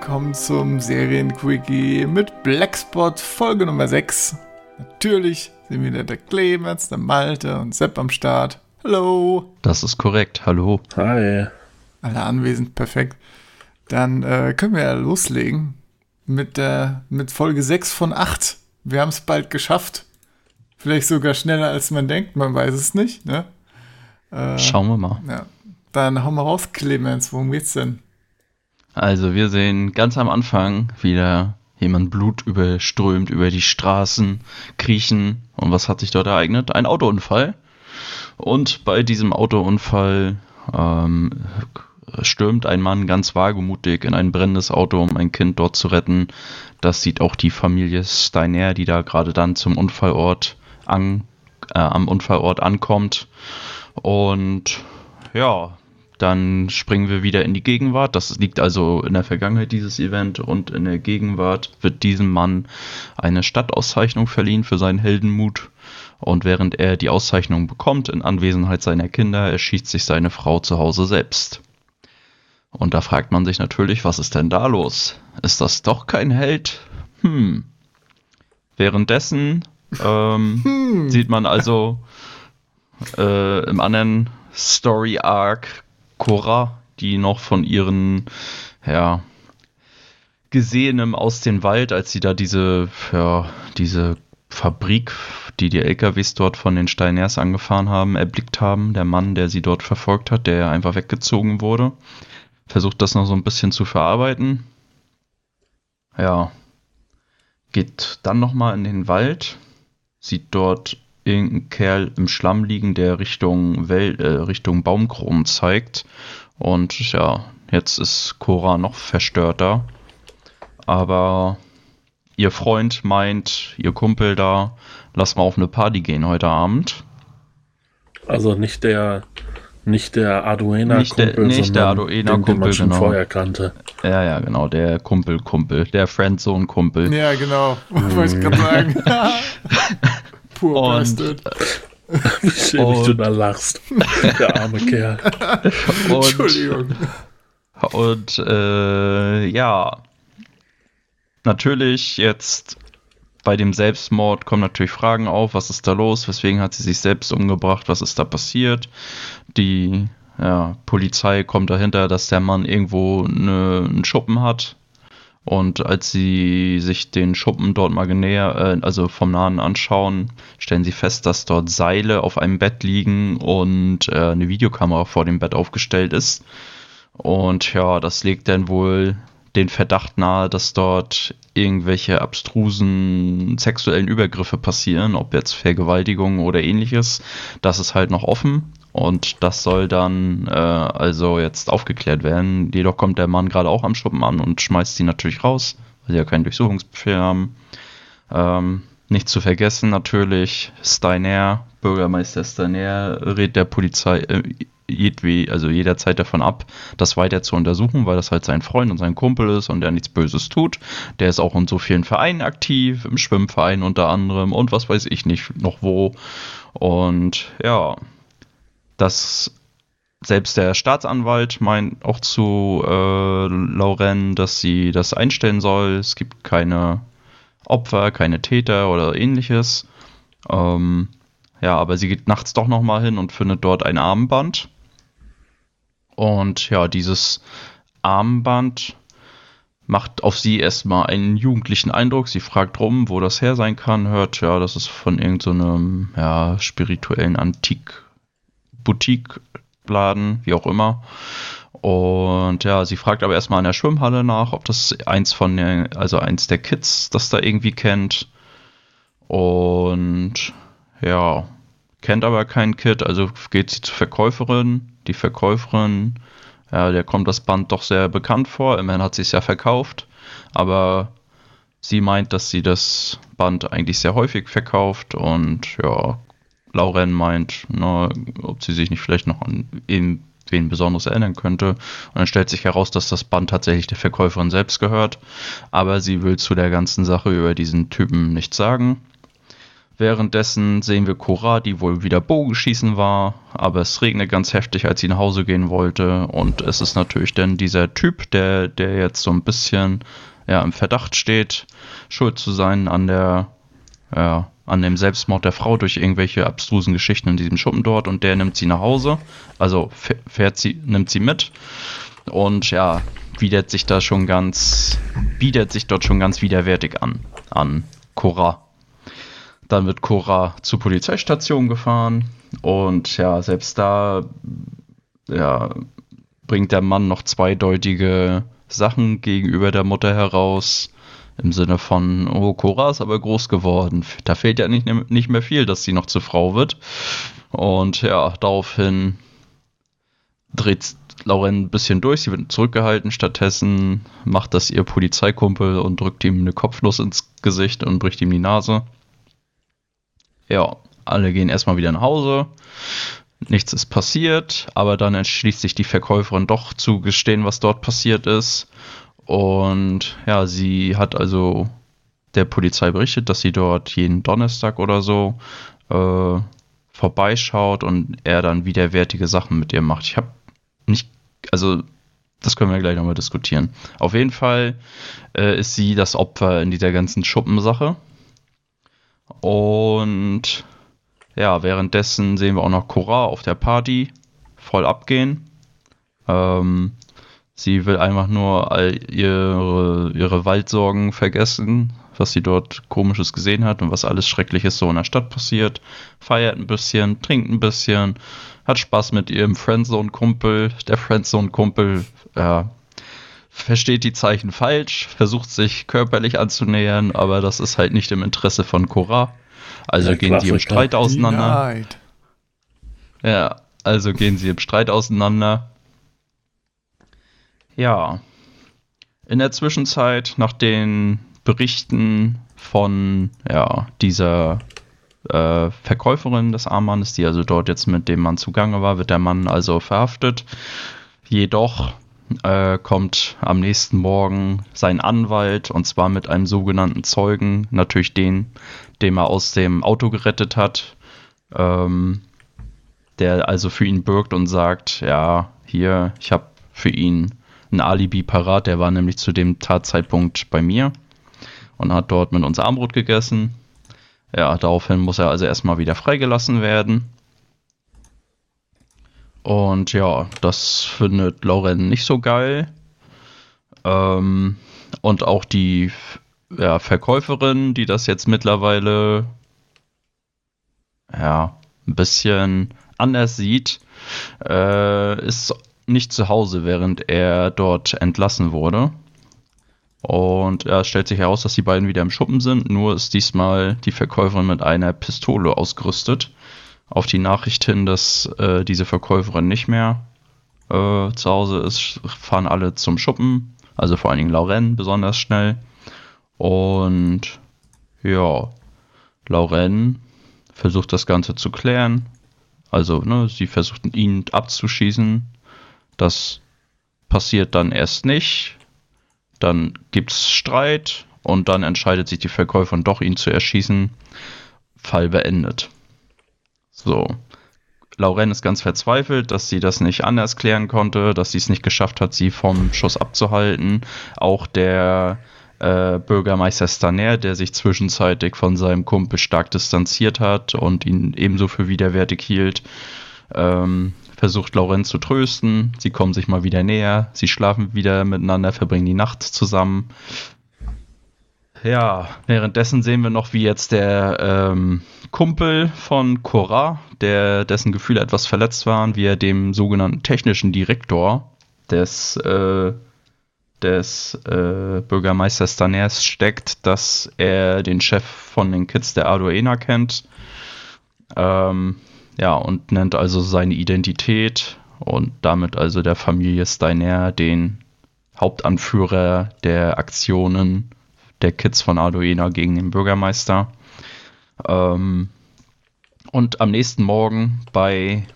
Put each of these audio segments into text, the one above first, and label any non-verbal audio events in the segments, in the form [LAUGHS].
willkommen zum Serienquickie mit Blackspot Folge Nummer 6. Natürlich sind wieder der Clemens, der Malte und Sepp am Start. Hallo. Das ist korrekt, hallo. Hi. Alle anwesend, perfekt. Dann äh, können wir ja loslegen mit, der, mit Folge 6 von 8. Wir haben es bald geschafft. Vielleicht sogar schneller als man denkt, man weiß es nicht. Ne? Äh, Schauen wir mal. Ja. Dann hauen wir raus, Clemens, worum geht's denn? Also wir sehen ganz am Anfang wieder jemand Blut überströmt über die Straßen kriechen. Und was hat sich dort ereignet? Ein Autounfall. Und bei diesem Autounfall ähm, stürmt ein Mann ganz wagemutig in ein brennendes Auto, um ein Kind dort zu retten. Das sieht auch die Familie Steiner, die da gerade dann zum Unfallort an, äh, am Unfallort ankommt. Und ja, dann springen wir wieder in die Gegenwart. Das liegt also in der Vergangenheit, dieses Event. Und in der Gegenwart wird diesem Mann eine Stadtauszeichnung verliehen für seinen Heldenmut. Und während er die Auszeichnung bekommt, in Anwesenheit seiner Kinder, erschießt sich seine Frau zu Hause selbst. Und da fragt man sich natürlich, was ist denn da los? Ist das doch kein Held? Hm. Währenddessen ähm, [LAUGHS] hm. sieht man also äh, im anderen Story Arc Cora, die noch von ihren, ja, Gesehenem aus dem Wald, als sie da diese, ja, diese Fabrik, die die LKWs dort von den Steiners angefahren haben, erblickt haben. Der Mann, der sie dort verfolgt hat, der einfach weggezogen wurde. Versucht das noch so ein bisschen zu verarbeiten. Ja. Geht dann nochmal in den Wald. Sieht dort irgendein Kerl im Schlamm liegen, der Richtung, Wel äh, Richtung Baumkronen zeigt. Und ja, jetzt ist Cora noch verstörter. Aber ihr Freund meint, ihr Kumpel da, lass mal auf eine Party gehen heute Abend. Also nicht der nicht der Arduino nicht der, Kumpel, nicht der Arduino Kumpel, den man schon genau. vorher kannte. Ja, ja, genau, der Kumpel Kumpel, der Friendzone Kumpel. Ja, genau, [LAUGHS] wollte ich gerade sagen. [LAUGHS] [LAUGHS] Pur und, äh, [LAUGHS] Wie schön, wie du da lachst. [LAUGHS] Der arme Kerl. Und, Entschuldigung. Und äh, ja, natürlich jetzt bei dem Selbstmord kommen natürlich Fragen auf, was ist da los, weswegen hat sie sich selbst umgebracht, was ist da passiert. Die ja, Polizei kommt dahinter, dass der Mann irgendwo eine, einen Schuppen hat, und als sie sich den Schuppen dort mal näher, äh, also vom Nahen anschauen, stellen sie fest, dass dort Seile auf einem Bett liegen und äh, eine Videokamera vor dem Bett aufgestellt ist. Und ja, das legt dann wohl den Verdacht nahe, dass dort irgendwelche abstrusen sexuellen Übergriffe passieren, ob jetzt Vergewaltigung oder ähnliches. Das ist halt noch offen. Und das soll dann äh, also jetzt aufgeklärt werden. Jedoch kommt der Mann gerade auch am Schuppen an und schmeißt sie natürlich raus, weil sie ja keinen Durchsuchungsbefehl haben. Ähm, nicht zu vergessen natürlich, Steiner, Bürgermeister Steiner, rät der Polizei äh, jedwe, also jederzeit davon ab, das weiter zu untersuchen, weil das halt sein Freund und sein Kumpel ist und der nichts Böses tut. Der ist auch in so vielen Vereinen aktiv, im Schwimmverein unter anderem und was weiß ich nicht noch wo. Und ja, dass selbst der Staatsanwalt meint auch zu äh, Lauren, dass sie das einstellen soll. Es gibt keine Opfer, keine Täter oder ähnliches. Ähm, ja, aber sie geht nachts doch nochmal hin und findet dort ein Armband. Und ja, dieses Armband macht auf sie erstmal einen jugendlichen Eindruck. Sie fragt rum, wo das her sein kann, hört, ja, das ist von irgendeinem so ja, spirituellen Antik- Boutique-Laden, wie auch immer. Und ja, sie fragt aber erstmal in der Schwimmhalle nach, ob das eins von den, also eins der Kids das da irgendwie kennt. Und ja, kennt aber kein Kid, also geht sie zur Verkäuferin. Die Verkäuferin, ja, der kommt das Band doch sehr bekannt vor. Immerhin hat sie es ja verkauft. Aber sie meint, dass sie das Band eigentlich sehr häufig verkauft und ja, Lauren meint, na, ob sie sich nicht vielleicht noch an wen Besonderes erinnern könnte. Und dann stellt sich heraus, dass das Band tatsächlich der Verkäuferin selbst gehört. Aber sie will zu der ganzen Sache über diesen Typen nichts sagen. Währenddessen sehen wir Cora, die wohl wieder Bogenschießen war, aber es regnet ganz heftig, als sie nach Hause gehen wollte. Und es ist natürlich dann dieser Typ, der, der jetzt so ein bisschen ja, im Verdacht steht, schuld zu sein an der, ja, an dem Selbstmord der Frau durch irgendwelche abstrusen Geschichten in diesem Schuppen dort und der nimmt sie nach Hause, also fährt sie, nimmt sie mit und ja, bietet sich da schon ganz, bietet sich dort schon ganz widerwärtig an, an Cora. Dann wird Cora zur Polizeistation gefahren und ja, selbst da ja, bringt der Mann noch zweideutige Sachen gegenüber der Mutter heraus. Im Sinne von, oh, Cora ist aber groß geworden. Da fehlt ja nicht, nicht mehr viel, dass sie noch zur Frau wird. Und ja, daraufhin dreht Lauren ein bisschen durch. Sie wird zurückgehalten. Stattdessen macht das ihr Polizeikumpel und drückt ihm eine Kopfnuss ins Gesicht und bricht ihm die Nase. Ja, alle gehen erstmal wieder nach Hause. Nichts ist passiert, aber dann entschließt sich die Verkäuferin doch zu gestehen, was dort passiert ist. Und ja, sie hat also der Polizei berichtet, dass sie dort jeden Donnerstag oder so äh, vorbeischaut und er dann widerwärtige Sachen mit ihr macht. Ich habe nicht, also das können wir gleich nochmal diskutieren. Auf jeden Fall äh, ist sie das Opfer in dieser ganzen Schuppensache. Und ja, währenddessen sehen wir auch noch Cora auf der Party voll abgehen. Ähm, sie will einfach nur all ihre, ihre Waldsorgen vergessen, was sie dort komisches gesehen hat und was alles Schreckliches so in der Stadt passiert. Feiert ein bisschen, trinkt ein bisschen, hat Spaß mit ihrem Friendzone-Kumpel. Der Friendzone-Kumpel ja, versteht die Zeichen falsch, versucht sich körperlich anzunähern, aber das ist halt nicht im Interesse von Cora. Also ja, gehen sie im Streit auseinander. Ja, also gehen sie im Streit auseinander. Ja. In der Zwischenzeit, nach den Berichten von ja, dieser äh, Verkäuferin des Armbandes, die also dort jetzt mit dem Mann zugange war, wird der Mann also verhaftet. Jedoch äh, kommt am nächsten Morgen sein Anwalt und zwar mit einem sogenannten Zeugen, natürlich den, dem er aus dem Auto gerettet hat, ähm, der also für ihn bürgt und sagt, ja, hier, ich habe für ihn ein Alibi parat, der war nämlich zu dem Tatzeitpunkt bei mir und hat dort mit uns Armbrot gegessen. Ja, daraufhin muss er also erstmal wieder freigelassen werden. Und ja, das findet Lauren nicht so geil. Ähm, und auch die ja, Verkäuferin, die das jetzt mittlerweile ja, ein bisschen anders sieht, äh, ist nicht zu Hause, während er dort entlassen wurde. Und es stellt sich heraus, dass die beiden wieder im Schuppen sind, nur ist diesmal die Verkäuferin mit einer Pistole ausgerüstet. Auf die Nachricht hin, dass äh, diese Verkäuferin nicht mehr äh, zu Hause ist, fahren alle zum Schuppen, also vor allen Dingen Lauren besonders schnell. Und ja, Lauren versucht das Ganze zu klären. Also, ne, sie versucht ihn abzuschießen. Das passiert dann erst nicht. Dann gibt es Streit und dann entscheidet sich die Verkäuferin doch, ihn zu erschießen. Fall beendet. So. Lauren ist ganz verzweifelt, dass sie das nicht anders klären konnte, dass sie es nicht geschafft hat, sie vom Schuss abzuhalten. Auch der äh, Bürgermeister Staner, der sich zwischenzeitig von seinem Kumpel stark distanziert hat und ihn ebenso für widerwärtig hielt, ähm, versucht Lauren zu trösten. Sie kommen sich mal wieder näher, sie schlafen wieder miteinander, verbringen die Nacht zusammen. Ja, währenddessen sehen wir noch, wie jetzt der ähm, Kumpel von Cora, der dessen Gefühle etwas verletzt waren, wie er dem sogenannten technischen Direktor des äh, des äh, Bürgermeisters Daners steckt, dass er den Chef von den Kids der Arduena kennt. Ähm, ja, und nennt also seine Identität und damit also der Familie Steiner den Hauptanführer der Aktionen der Kids von Arduena gegen den Bürgermeister. Ähm, und am nächsten Morgen bei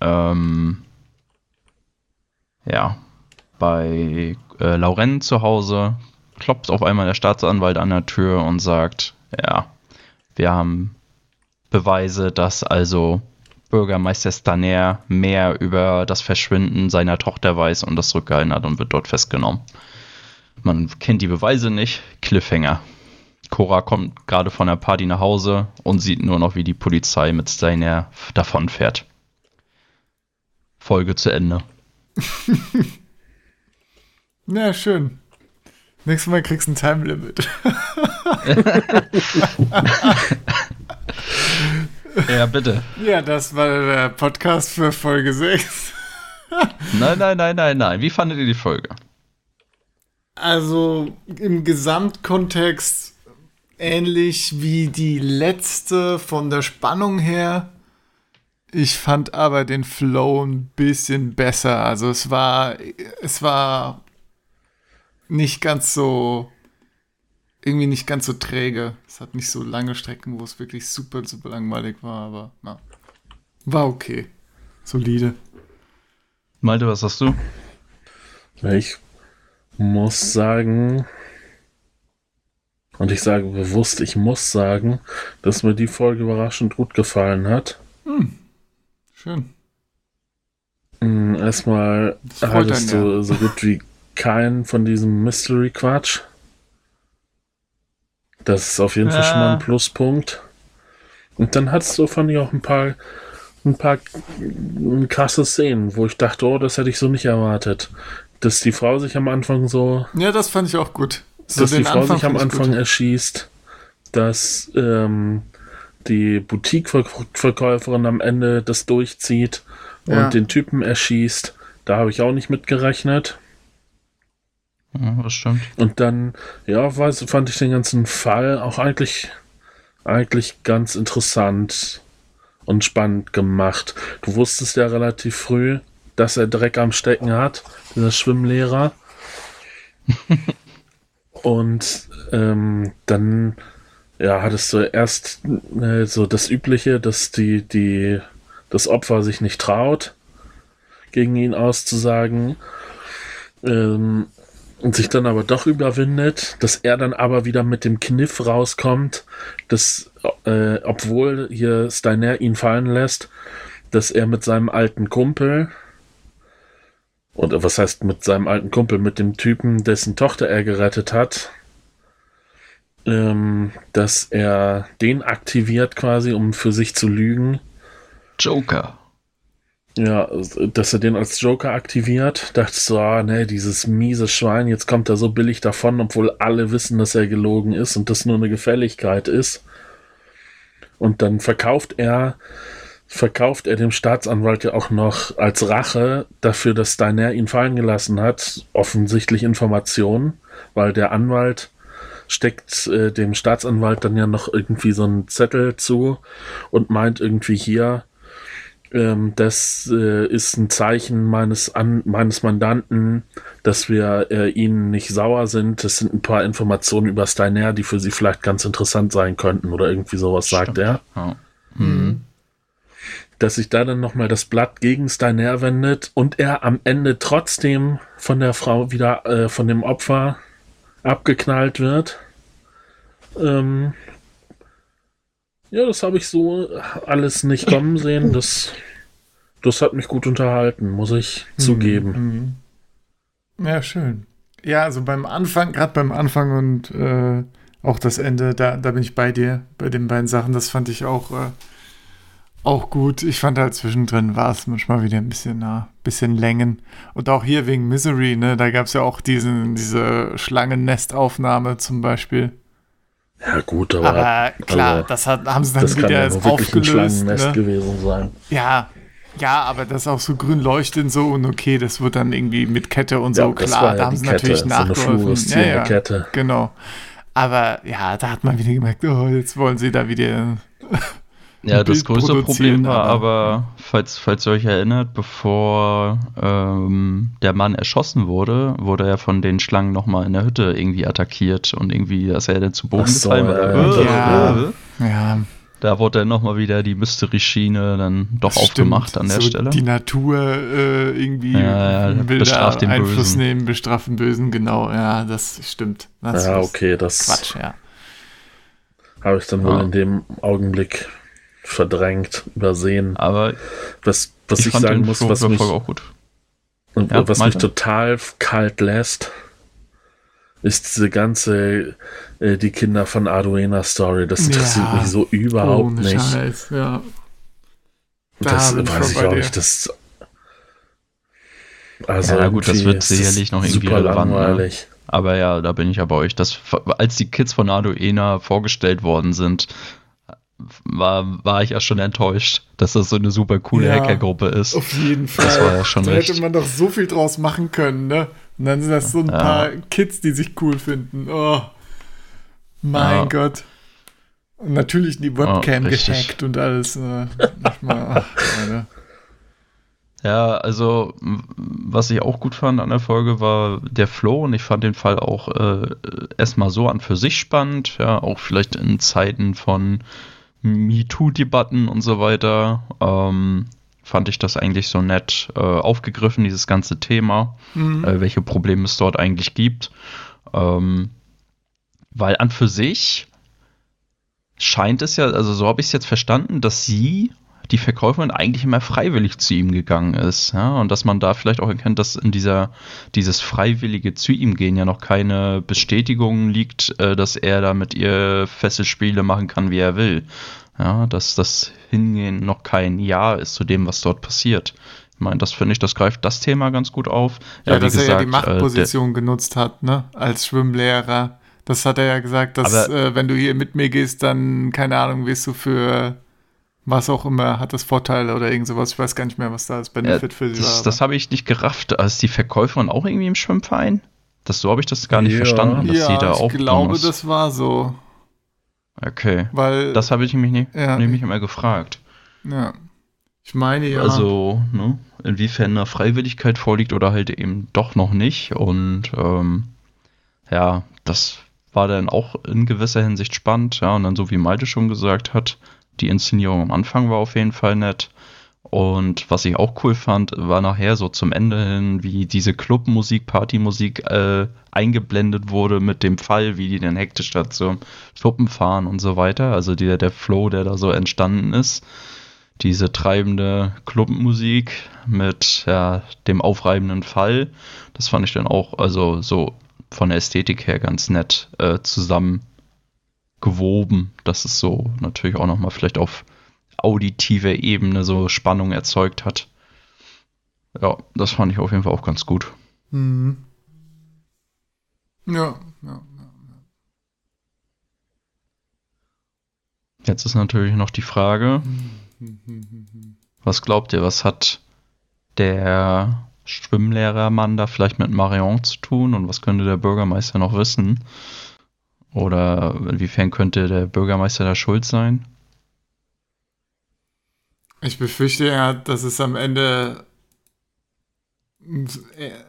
ähm, ja, bei äh, Lauren zu Hause, klopft auf einmal der Staatsanwalt an der Tür und sagt, ja, wir haben Beweise, dass also Bürgermeister Staner mehr über das Verschwinden seiner Tochter weiß und das zurückgehalten hat und wird dort festgenommen. Man kennt die Beweise nicht. Cliffhanger. Cora kommt gerade von der Party nach Hause und sieht nur noch, wie die Polizei mit Steiner davonfährt. Folge zu Ende. [LAUGHS] ja, schön. Nächstes Mal kriegst du ein Time-Limit. [LAUGHS] [LAUGHS] ja, bitte. Ja, das war der Podcast für Folge 6. nein, nein, nein, nein, nein. Wie fandet ihr die Folge? Also im Gesamtkontext ähnlich wie die letzte von der Spannung her. Ich fand aber den Flow ein bisschen besser. Also es war, es war nicht ganz so, irgendwie nicht ganz so träge. Es hat nicht so lange Strecken, wo es wirklich super, super langweilig war, aber na, war okay. Solide. Malte, was hast du? Ich muss sagen, und ich sage bewusst, ich muss sagen, dass mir die Folge überraschend gut gefallen hat. Hm. Schön. Hm, erstmal hattest du ja. so gut wie keinen von diesem Mystery-Quatsch. Das ist auf jeden ja. Fall schon mal ein Pluspunkt. Und dann hattest du, fand ich, auch ein paar, ein paar krasse Szenen, wo ich dachte, oh, das hätte ich so nicht erwartet dass die Frau sich am Anfang so. Ja, das fand ich auch gut. So dass die Frau Anfang sich am Anfang gut. erschießt, dass ähm, die Boutique-Verkäuferin am Ende das durchzieht ja. und den Typen erschießt. Da habe ich auch nicht mit gerechnet. Ja, das stimmt. Und dann, ja, weiß, fand ich den ganzen Fall auch eigentlich, eigentlich ganz interessant und spannend gemacht. Du wusstest ja relativ früh, dass er Dreck am Stecken hat, dieser Schwimmlehrer. [LAUGHS] und ähm, dann ja, hattest du erst äh, so das Übliche, dass die, die, das Opfer sich nicht traut, gegen ihn auszusagen. Ähm, und sich dann aber doch überwindet, dass er dann aber wieder mit dem Kniff rauskommt, dass, äh, obwohl hier Steiner ihn fallen lässt, dass er mit seinem alten Kumpel, oder was heißt mit seinem alten Kumpel, mit dem Typen, dessen Tochter er gerettet hat, ähm, dass er den aktiviert quasi, um für sich zu lügen. Joker. Ja, dass er den als Joker aktiviert. Dachte so, ah, ne, dieses miese Schwein, jetzt kommt er so billig davon, obwohl alle wissen, dass er gelogen ist und das nur eine Gefälligkeit ist. Und dann verkauft er verkauft er dem Staatsanwalt ja auch noch als Rache dafür, dass Steiner ihn fallen gelassen hat, offensichtlich Informationen, weil der Anwalt steckt äh, dem Staatsanwalt dann ja noch irgendwie so einen Zettel zu und meint irgendwie hier, ähm, das äh, ist ein Zeichen meines, An meines Mandanten, dass wir äh, ihnen nicht sauer sind. Das sind ein paar Informationen über Steiner, die für sie vielleicht ganz interessant sein könnten oder irgendwie sowas, Stimmt. sagt er. Ja. Mhm dass sich da dann nochmal das Blatt gegen Steiner wendet und er am Ende trotzdem von der Frau wieder, äh, von dem Opfer abgeknallt wird. Ähm, ja, das habe ich so alles nicht kommen sehen. Das, das hat mich gut unterhalten, muss ich mhm. zugeben. Mhm. Ja, schön. Ja, also beim Anfang, gerade beim Anfang und äh, auch das Ende, da, da bin ich bei dir, bei den beiden Sachen. Das fand ich auch äh, auch gut. Ich fand halt zwischendrin war es manchmal wieder ein bisschen nah, bisschen Längen. Und auch hier wegen Misery, ne? Da gab es ja auch diesen, diese Schlangennestaufnahme zum Beispiel. Ja, gut, aber. Aber klar, also, das hat, haben sie dann wieder ja aufgelöst. Ein ne? gewesen sein. Ja, ja, aber das auch so grün leuchtend so und okay, das wird dann irgendwie mit Kette und so, ja, klar, da haben sie Kette, natürlich nachgeholfen. So eine ja, ja, Kette. Genau. Aber ja, da hat man wieder gemerkt, oh, jetzt wollen sie da wieder ja, das größte Problem war aber, falls, falls ihr euch erinnert, bevor ähm, der Mann erschossen wurde, wurde er von den Schlangen nochmal in der Hütte irgendwie attackiert und irgendwie, dass er dann zu Boden so, gefallen war. Ja, ja. Da wurde dann nochmal wieder die Mystery-Schiene dann doch das aufgemacht stimmt. an der so Stelle. Die Natur äh, irgendwie ja, ja, will da Einfluss Bösen. nehmen, bestrafen Bösen, genau, ja, das stimmt. Das ja, okay, das Quatsch, ja. Habe ich dann wohl in dem Augenblick verdrängt, übersehen. Aber was, was ich, ich sagen muss, was mich, auch gut. Ja, was mich total kalt lässt, ist diese ganze äh, die Kinder von Arduino Story. Das interessiert ja, mich so überhaupt nicht. Scheiß, ja. Da das weiß ich auch nicht. Das also ja, gut, das wird sicherlich noch irgendwie relevant. Ne? Langweilig. Ne? Aber ja, da bin ich ja bei euch. Das, als die Kids von Arduino vorgestellt worden sind, war, war ich ja schon enttäuscht, dass das so eine super coole ja, Hackergruppe ist. Auf jeden Fall. Das war ja schon da recht. hätte man doch so viel draus machen können, ne? Und dann sind das so ein ja. paar Kids, die sich cool finden. Oh, mein ja. Gott. Und natürlich die Webcam oh, gehackt und alles. Äh, mal, ach, ja, also was ich auch gut fand an der Folge war der Flow und ich fand den Fall auch äh, erstmal so an für sich spannend, ja, auch vielleicht in Zeiten von MeToo-Debatten und so weiter, ähm, fand ich das eigentlich so nett äh, aufgegriffen, dieses ganze Thema, mhm. äh, welche Probleme es dort eigentlich gibt. Ähm, weil an für sich scheint es ja, also so habe ich es jetzt verstanden, dass sie die Verkäuferin eigentlich immer freiwillig zu ihm gegangen ist. Ja? Und dass man da vielleicht auch erkennt, dass in dieser, dieses freiwillige zu ihm gehen ja noch keine Bestätigung liegt, äh, dass er da mit ihr Fesselspiele machen kann, wie er will. Ja, dass das Hingehen noch kein Ja ist zu dem, was dort passiert. Ich meine, das finde ich, das greift das Thema ganz gut auf. Ja, ja dass gesagt, er ja die Machtposition äh, genutzt hat, ne, als Schwimmlehrer. Das hat er ja gesagt, dass äh, wenn du hier mit mir gehst, dann, keine Ahnung, wirst du für was auch immer, hat das Vorteile oder irgend sowas. Ich weiß gar nicht mehr, was da als Benefit ja, für sie das, war. Das habe ich nicht gerafft. Ist die Verkäuferin auch irgendwie im Schwimmverein? Das, so habe ich das gar nicht ja. verstanden, dass ja, sie da auch. Ich glaube, das war so. Okay. Weil, das habe ich nämlich, nie, ja, nämlich immer gefragt. Ja. Ich meine ja. Also, ne, inwiefern eine Freiwilligkeit vorliegt oder halt eben doch noch nicht. Und ähm, ja, das war dann auch in gewisser Hinsicht spannend. Ja, und dann, so wie Malte schon gesagt hat, die Inszenierung am Anfang war auf jeden Fall nett. Und was ich auch cool fand, war nachher so zum Ende hin, wie diese Clubmusik, Partymusik äh, eingeblendet wurde mit dem Fall, wie die dann hektisch da zum Schuppen fahren und so weiter. Also der, der Flow, der da so entstanden ist. Diese treibende Clubmusik mit ja, dem aufreibenden Fall. Das fand ich dann auch, also so von der Ästhetik her ganz nett äh, zusammen gewoben, dass es so natürlich auch nochmal vielleicht auf auditiver Ebene so Spannung erzeugt hat. Ja, das fand ich auf jeden Fall auch ganz gut. Mhm. Ja, ja, ja, Jetzt ist natürlich noch die Frage, was glaubt ihr, was hat der Schwimmlehrermann da vielleicht mit Marion zu tun und was könnte der Bürgermeister noch wissen? Oder inwiefern könnte der Bürgermeister da schuld sein? Ich befürchte ja, dass es am Ende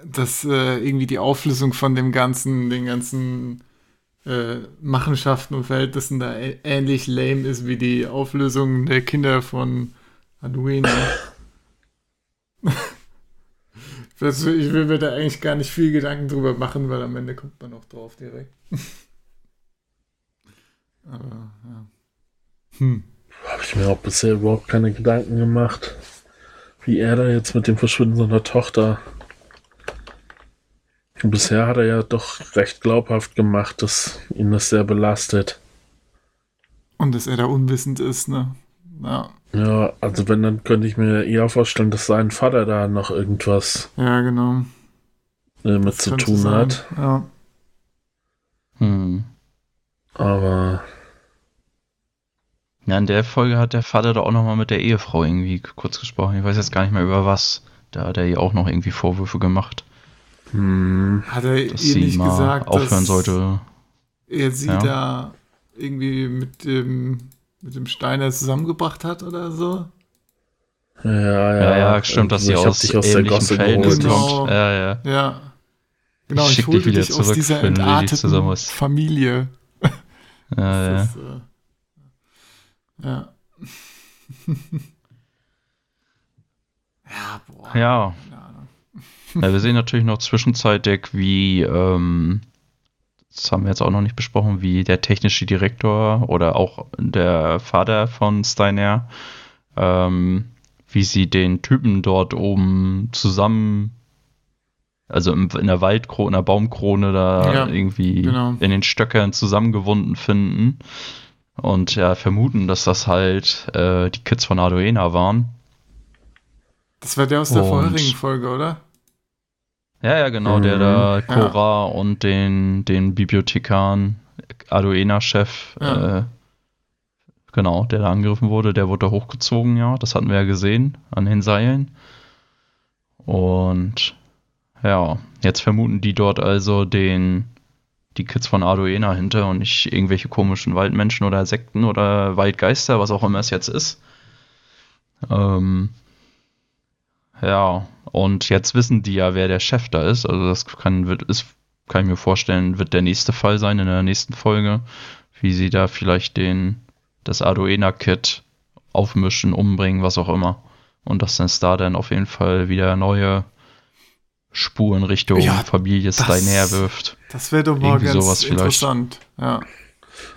dass äh, irgendwie die Auflösung von dem ganzen, den ganzen äh, Machenschaften und Verhältnissen da ähnlich lame ist wie die Auflösung der Kinder von Arduino. [LAUGHS] ich will mir da eigentlich gar nicht viel Gedanken drüber machen, weil am Ende kommt man auch drauf direkt. Aber, ja. Hm. Habe ich mir auch bisher überhaupt keine Gedanken gemacht, wie er da jetzt mit dem Verschwinden seiner Tochter. Und bisher hat er ja doch recht glaubhaft gemacht, dass ihn das sehr belastet. Und dass er da unwissend ist, ne? Ja. Ja, also wenn, dann könnte ich mir eher vorstellen, dass sein Vater da noch irgendwas ja, genau. Äh, mit das zu tun sein. hat. Ja. Hm. Aber. Ja, in der Folge hat der Vater da auch nochmal mit der Ehefrau irgendwie kurz gesprochen. Ich weiß jetzt gar nicht mehr über was. Da hat er ihr auch noch irgendwie Vorwürfe gemacht. Hm. Hat er dass ihr nicht gesagt, aufhören sollte. Er sie ja. da irgendwie mit dem, mit dem Steiner zusammengebracht hat oder so? Ja, ja, ja, ja stimmt, dass sie aus, aus ähnlichen Verhältnissen genau. kommt. Ja, ja. Ja. Genau, ich, ich holte dich zurück, aus dieser entarteten Familie. Ja, ja. Ist, äh, ja. ja, boah. Ja. ja. wir sehen natürlich noch zwischenzeitig, wie ähm, das haben wir jetzt auch noch nicht besprochen, wie der technische Direktor oder auch der Vater von Steiner, ähm, wie sie den Typen dort oben zusammen, also in, in der Waldkrone, in der Baumkrone da Ja, irgendwie genau. in den Stöckern zusammengewunden finden und ja vermuten, dass das halt äh, die Kids von Arduena waren. Das war der aus der Und- vorherigen Folge, oder? Ja, ja, genau, der Mhm. da Cora und den, den Bibliothekaren, Arduena-Chef, Ja. äh, genau, der da angegriffen wurde, der wurde da hochgezogen, ja, das hatten wir ja gesehen an den Seilen. Und ja, jetzt vermuten die dort also den, die Kids von Arduena hinter und nicht irgendwelche komischen Waldmenschen oder Sekten oder Waldgeister, was auch immer es jetzt ist. Ähm, ja, und jetzt wissen die ja, wer der Chef da ist. Also das kann, wird, ist, kann ich mir vorstellen, wird der nächste Fall sein in der nächsten Folge, wie sie da vielleicht den, das Arduena-Kit aufmischen, umbringen, was auch immer. Und dass dann Star dann auf jeden Fall wieder neue Spuren Richtung Ja, Familie Steiner wirft. Das wäre doch mal Irgendwie ganz sowas vielleicht. interessant. Ja.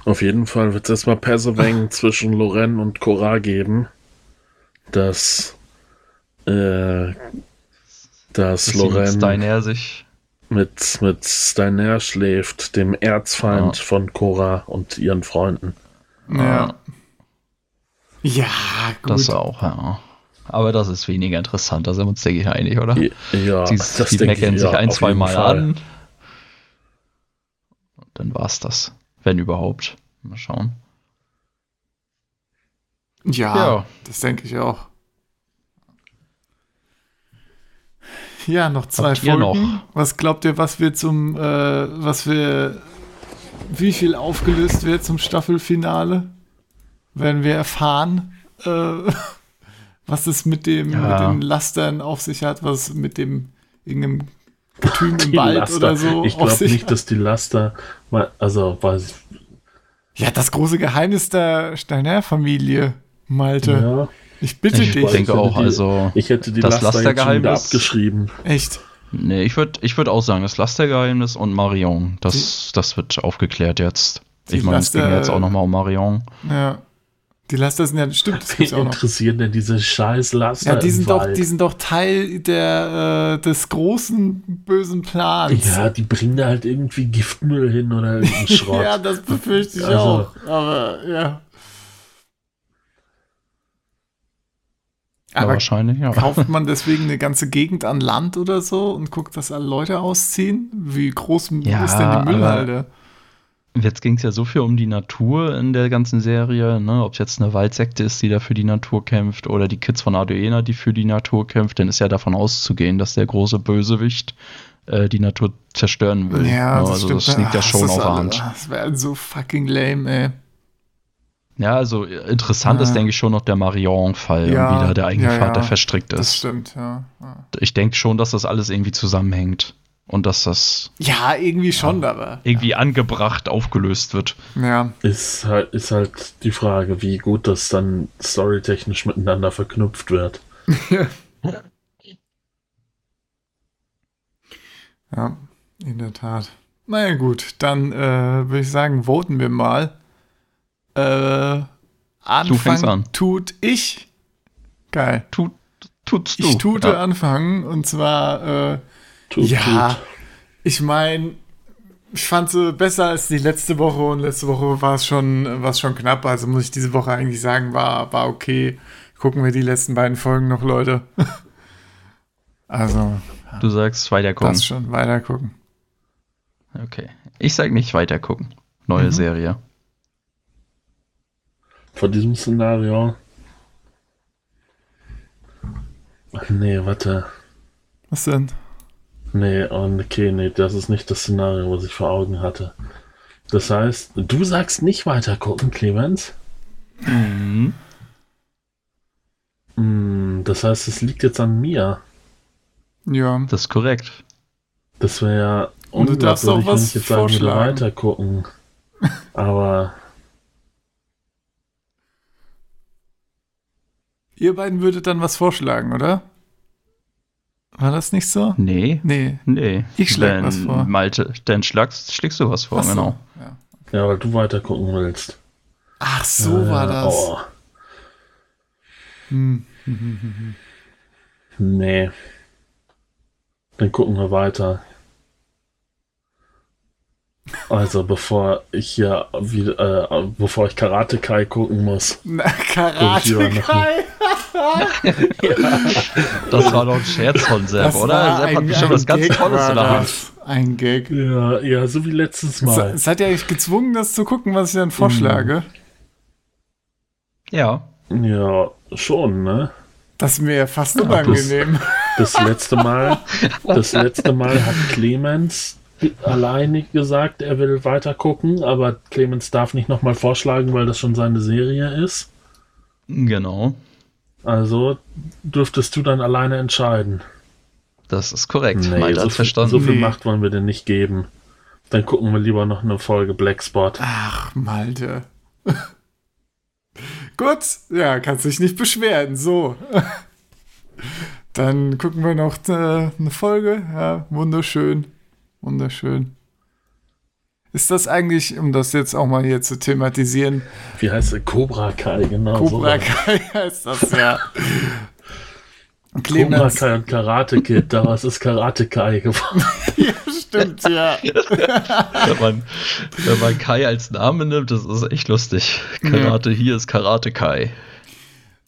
Auf jeden Fall wird es erstmal Perseweng [LAUGHS] zwischen Loren und Cora geben, dass, äh, dass Dass Loren Steiner sich mit, mit Steiner schläft, dem Erzfeind Ja. von Cora und ihren Freunden. Ja. Ja, gut. das auch, ja. Aber das ist weniger interessant, da sind wir uns, denke ich, einig, oder? Ja, die das die denke meckern ich, sich ja, ein, zwei Mal Fall. an. Und dann war's das. Wenn überhaupt. Mal schauen. ja, Ja. das denke ich auch. Ja, noch zwei Habt Folgen. noch? Was glaubt ihr, was wir zum, äh, was wir, wie viel aufgelöst wird zum Staffelfinale? Werden wir erfahren, äh, [LAUGHS] was es mit dem, Ja. mit den Lastern auf sich hat, was mit dem irgendeinem Getüm im Wald Laster. oder so Ich glaube nicht, dass die Laster, mal- also weiß ich, Ja, das große Geheimnis der Steiner-Familie, Malte. ja, Ich bitte Ich dich. denke hätte auch, die- also. ich hätte die Das Laster jetzt schon wieder Lastergeheimnis- abgeschrieben. Echt. Nee, ich würde ich würd auch sagen, das Lastergeheimnis und Marion, das, das wird aufgeklärt jetzt. Die Ich meine, es ging jetzt auch nochmal um Marion. Ja. Die Laster sind ja, stimmt, das Wen gibt's auch noch. interessieren denn diese scheiß Laster Ja, die im sind, doch, Wald? die sind doch Teil der, äh, des großen bösen Plans. Ja, die bringen da halt irgendwie Giftmüll hin oder irgendeinen [LAUGHS] Schrott. ja das befürchte ich Also- auch. Aber ja. Ja, Aber wahrscheinlich, ja. kauft man [LAUGHS] deswegen eine ganze Gegend an Land oder so und guckt, dass alle Leute ausziehen? Wie groß Ja, ist denn die aber- Müllhalde? Jetzt ging es ja so viel um die Natur in der ganzen Serie, ne? ob es jetzt eine Waldsekte ist, die da für die Natur kämpft, oder die Kids von Arduena, die für die Natur kämpft, dann ist ja davon auszugehen, dass der große Bösewicht äh, die Natur zerstören will. Ja, Ne? das also stimmt. das liegt ja Ach, schon das auf alle- Hand. Das wäre so fucking lame, ey. Ja, also äh, interessant Ja. ist, denke ich, schon noch der Marion-Fall Ja, wie da der eigene ja, Vater verstrickt Das ist. stimmt, ja. Ja, Ich denke schon, dass das alles irgendwie zusammenhängt und dass das ja irgendwie schon, aber. irgendwie angebracht aufgelöst wird. Ja, Ist halt, ist halt die Frage, wie gut das dann storytechnisch miteinander verknüpft wird. [LAUGHS] ja, in der Tat. Naja, gut, dann äh, würde ich sagen, voten wir mal. Äh, fängst Anfang an. tut ich. Geil. Tut, tut's du. Ich tute Ja. anfangen und zwar, äh, Tut, ja, tut. ich meine, ich fand sie besser als die letzte Woche und letzte Woche war es schon, war's schon knapp. Also muss ich diese Woche eigentlich sagen, war, war okay. Gucken wir die letzten beiden Folgen noch, Leute. [LAUGHS] also, Du sagst weiter gucken. das schon, weiter gucken. Okay. Ich sag nicht weiter gucken. Neue Mhm. Serie. Vor diesem Szenario. Ach, Nee, warte. Was denn? Nee, und okay, nee, das ist nicht das Szenario, was ich vor Augen hatte. Das heißt, du sagst nicht weiter gucken, Clemens. Mhm. Hm, das heißt, es liegt jetzt an mir. Ja. Das ist korrekt. Das wäre ja Und du darfst auch unglaubwürdig, wenn was ich jetzt sagen würde, vorschlagen. weiter gucken. [LAUGHS] Aber Ihr beiden würdet dann was vorschlagen, oder? War das nicht so? Nee. Nee. Nee. Ich schlag Wenn was vor. Malte, dann schlagst, schlägst du was vor, so, genau. Ja. Ja, weil du weiter gucken willst. Ach, so war Äh, das. Oh, Hm. nee. Dann gucken wir weiter. Also, bevor ich hier wieder, äh, bevor ich Karate Kai gucken muss. Na, Karate noch Das war doch ein Scherz von Sepp, Das oder? Sepp hat ein, bestimmt was ganz Gag Tolles in der Hand. das. Ein Gag. Ja, ja, so wie letztes Es, Mal. es hat ja euch gezwungen, das zu gucken, was ich dann vorschlage. Ja. Ja, schon, ne? Das ist mir ja fast das- unangenehm. Das letzte Mal, das letzte Mal hat Clemens alleine gesagt, er will weiter gucken, aber Clemens darf nicht nochmal vorschlagen, weil das schon seine Serie ist. Genau. Also dürftest du dann alleine entscheiden. Das ist korrekt. Nee, Malte so, verstanden. so viel Nee. Macht wollen wir dir nicht geben. Dann gucken wir lieber noch eine Folge Blackspot. Ach, Malte. [LAUGHS] Gut, ja, kannst dich nicht beschweren. So. [LAUGHS] Dann gucken wir noch äh, eine Folge. Ja, wunderschön. Wunderschön. Ist das eigentlich, um das jetzt auch mal hier zu thematisieren, Wie heißt der? Cobra Kai, genau. Cobra so. Kai [LAUGHS] heißt das ja. Cobra. Kai und Karate Kid, daraus ist Karate Kai geworden. [LAUGHS] Ja, stimmt, ja. Wenn man, wenn man Kai als Name nimmt, das ist echt lustig. Karate hier ist Karate Kai.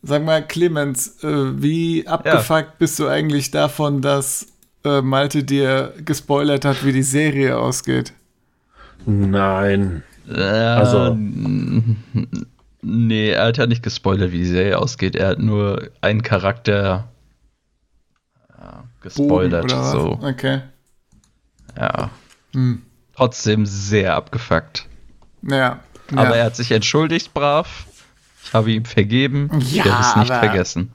Sag mal, Clemens, äh, wie abgefuckt bist du eigentlich davon, dass äh, Malte dir gespoilert hat, wie die Serie ausgeht? Nein. Also. Also- Nee, er hat ja nicht gespoilert, wie die Serie ausgeht. Er hat nur einen Charakter ja, gespoilert. So, Okay. ja. Hm. Trotzdem sehr abgefuckt. Ja. Aber ja. er hat sich entschuldigt, brav. Ich habe ihm vergeben. Ja, ich werde es nicht aber- vergessen.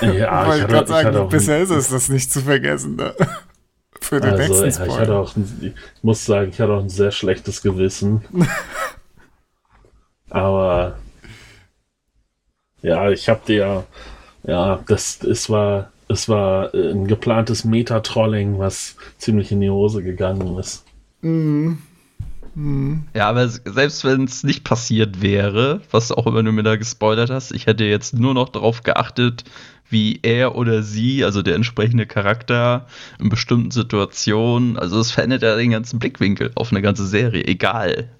Ja, ich wollte gerade sagen, bisher ist es das nicht zu vergessen. Ne? Für den Also, nächsten ja, ich, Spoiler. hatte auch, ein- ich muss sagen, ich hatte auch ein sehr schlechtes Gewissen. [LAUGHS] Aber ja, ich habe dir ja, das es war es war ein geplantes Meta-Trolling, was ziemlich in die Hose gegangen ist. Mhm. Ja, aber selbst wenn es nicht passiert wäre, was auch immer du mir da gespoilert hast, ich hätte jetzt nur noch darauf geachtet, wie er oder sie, also der entsprechende Charakter, in bestimmten Situationen, also es verändert ja den ganzen Blickwinkel auf eine ganze Serie, egal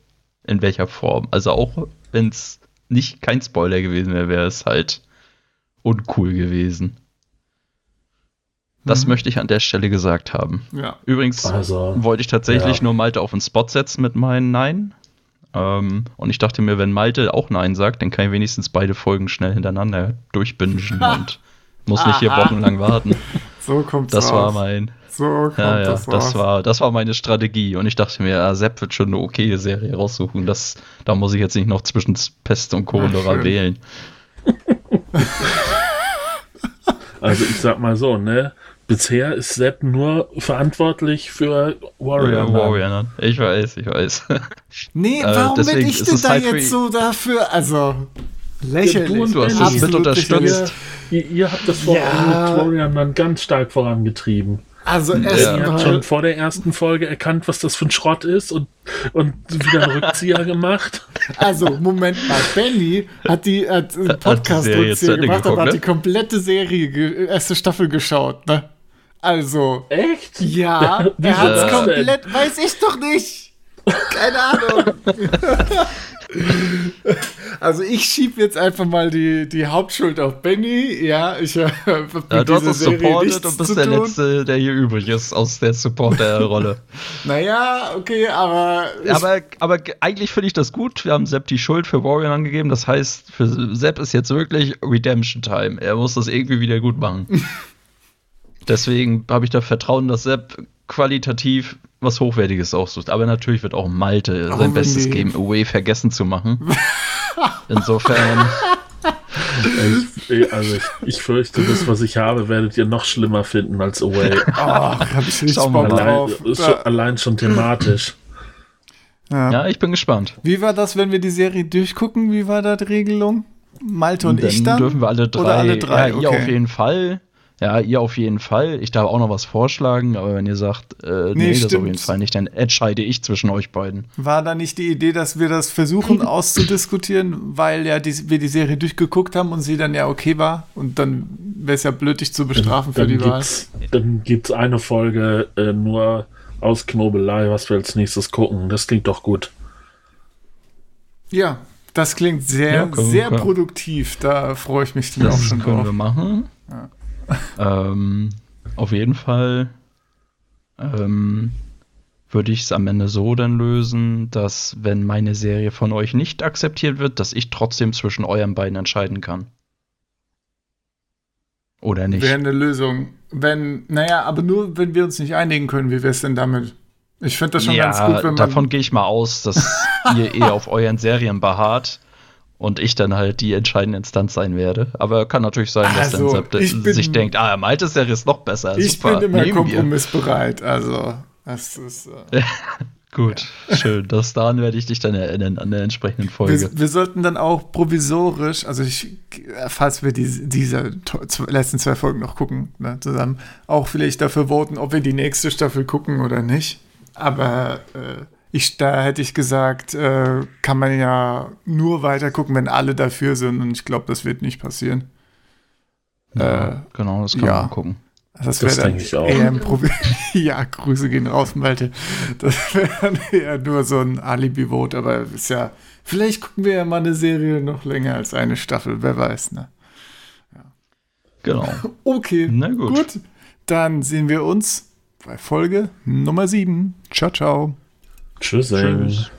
in welcher Form. Also auch wenn es nicht kein Spoiler gewesen wäre, wäre es halt uncool gewesen. Das Mhm. möchte ich an der Stelle gesagt haben. Ja. Übrigens Also wollte ich tatsächlich ja. nur Malte auf den Spot setzen mit meinen Nein. Ähm, und ich dachte mir, wenn Malte auch Nein sagt, dann kann ich wenigstens beide Folgen schnell hintereinander durchbingen und muss nicht hier wochenlang warten. [LAUGHS] So kommt Das raus. war mein, So kommt ja, ja, das das war, das war meine Strategie. Und ich dachte mir, ja, Sepp wird schon eine okaye Serie raussuchen. Das, da muss ich jetzt nicht noch zwischen Pest und Cholera schön. wählen. [LAUGHS] Also ich sag mal so, ne? Bisher ist Sepp nur verantwortlich für Warrior. Ja. Warrior, ne? Ich weiß, ich weiß. [LAUGHS] Nee, Äh, warum bin ich denn es da halt jetzt so dafür? Also, lächerlich. du und Du hast das mit Absolut unterstützt. Ihr, ihr, habt das vor Ja. mit Warrior Nun ganz stark vorangetrieben. Also, Ja. Ihr habt erstmal. schon vor der ersten Folge erkannt, was das für ein Schrott ist und, und wieder einen Rückzieher gemacht. [LAUGHS] Also, Moment mal. Benny hat die hat einen Hat die podcast Serie zu rückzieher Ende gemacht, geguckt, hat ne? die komplette Serie, erste Staffel geschaut, ne? Also, Echt? ja, er hat's das komplett, weiß ich doch nicht. Keine Ahnung. [LAUGHS] Also ich schieb jetzt einfach mal die, die Hauptschuld auf Benny. Ja, ich habe mit Ja, du hast es Serie supportet und bist der tun. Letzte, der hier übrig ist aus der Supporter-Rolle. [LAUGHS] Naja, okay, aber aber, aber ge- eigentlich finde ich das gut. Wir haben Sepp die Schuld für Warrior angegeben. Das heißt, für Sepp ist jetzt wirklich Redemption Time. Er muss das irgendwie wieder gut machen. [LAUGHS] Deswegen habe ich da Vertrauen, dass Sepp qualitativ was Hochwertiges aussucht. Aber natürlich wird auch Malte Oh, sein Bestes nee. geben, Away vergessen zu machen. [LAUGHS] Insofern, Ich, also ich, ich fürchte, das, was ich habe, werdet ihr noch schlimmer finden als Away. [LAUGHS] oh, hab ich wir Bock mal. Allein, Ja. schon, allein schon thematisch. Ja. ja, ich bin gespannt. Wie war das, wenn wir die Serie durchgucken? Wie war da die Regelung? Malte und ich dann? dürfen wir alle drei. Oder alle drei, Ja, ihr okay. auf jeden Fall. Ja, ihr auf jeden Fall. Ich darf auch noch was vorschlagen, aber wenn ihr sagt, äh, nee, Nee, das auf jeden Fall nicht, dann entscheide ich zwischen euch beiden. War da nicht die Idee, dass wir das versuchen [LAUGHS] auszudiskutieren, weil ja die, wir die Serie durchgeguckt haben und sie dann ja okay war und dann wäre es ja blöd, dich zu bestrafen für dann die Wahl. dann gibt's eine Folge äh, nur aus Knobelei, was wir als nächstes gucken. Das klingt doch gut. Ja, das klingt sehr, Ja, können- sehr können- produktiv. Da freue ich mich dann auch Das schon können drauf. wir machen. [LAUGHS] ähm, auf jeden Fall ähm, würde ich es am Ende so dann lösen, dass wenn meine Serie von euch nicht akzeptiert wird, dass ich trotzdem zwischen euren beiden entscheiden kann. Oder nicht? Wäre eine Lösung. Wenn, naja, aber nur, wenn wir uns nicht einigen können, wie wäre es denn damit? Ich finde das schon ja, ganz gut, wenn man. davon gehe ich mal aus, dass [LAUGHS] ihr eher auf euren Serien beharrt und ich dann halt die entscheidende Instanz sein werde. Aber kann natürlich sein, dass Also, dann Sepp bin- sich denkt, ah, Maltes Serie ist noch besser. ich Super, bin immer kompromissbereit. Also, das ist. Äh, [LAUGHS] Gut, schön. Das daran werde ich dich dann erinnern an der entsprechenden Folge. wir, wir sollten dann auch provisorisch, also ich, falls wir diese, diese letzten zwei Folgen noch gucken, ne, zusammen, auch vielleicht dafür voten, ob wir die nächste Staffel gucken oder nicht. Aber äh, ich, da hätte ich gesagt, äh, kann man ja nur weiter gucken, wenn alle dafür sind. Und ich glaube, das wird nicht passieren. ja, äh, genau, das kann ja. man gucken. Das, Das wäre dann denke ich auch. eher ein Problem. [LAUGHS] ja, Grüße gehen raus, Malte. Das [LAUGHS] wäre dann eher nur so ein Alibi-Vote, aber ist ja, vielleicht gucken wir ja mal eine Serie noch länger als eine Staffel, wer weiß, ne? Genau. [LAUGHS] Okay, Na gut. gut. Dann sehen wir uns bei Folge Nummer 7. Ciao, ciao. Tschüss. Tschüss.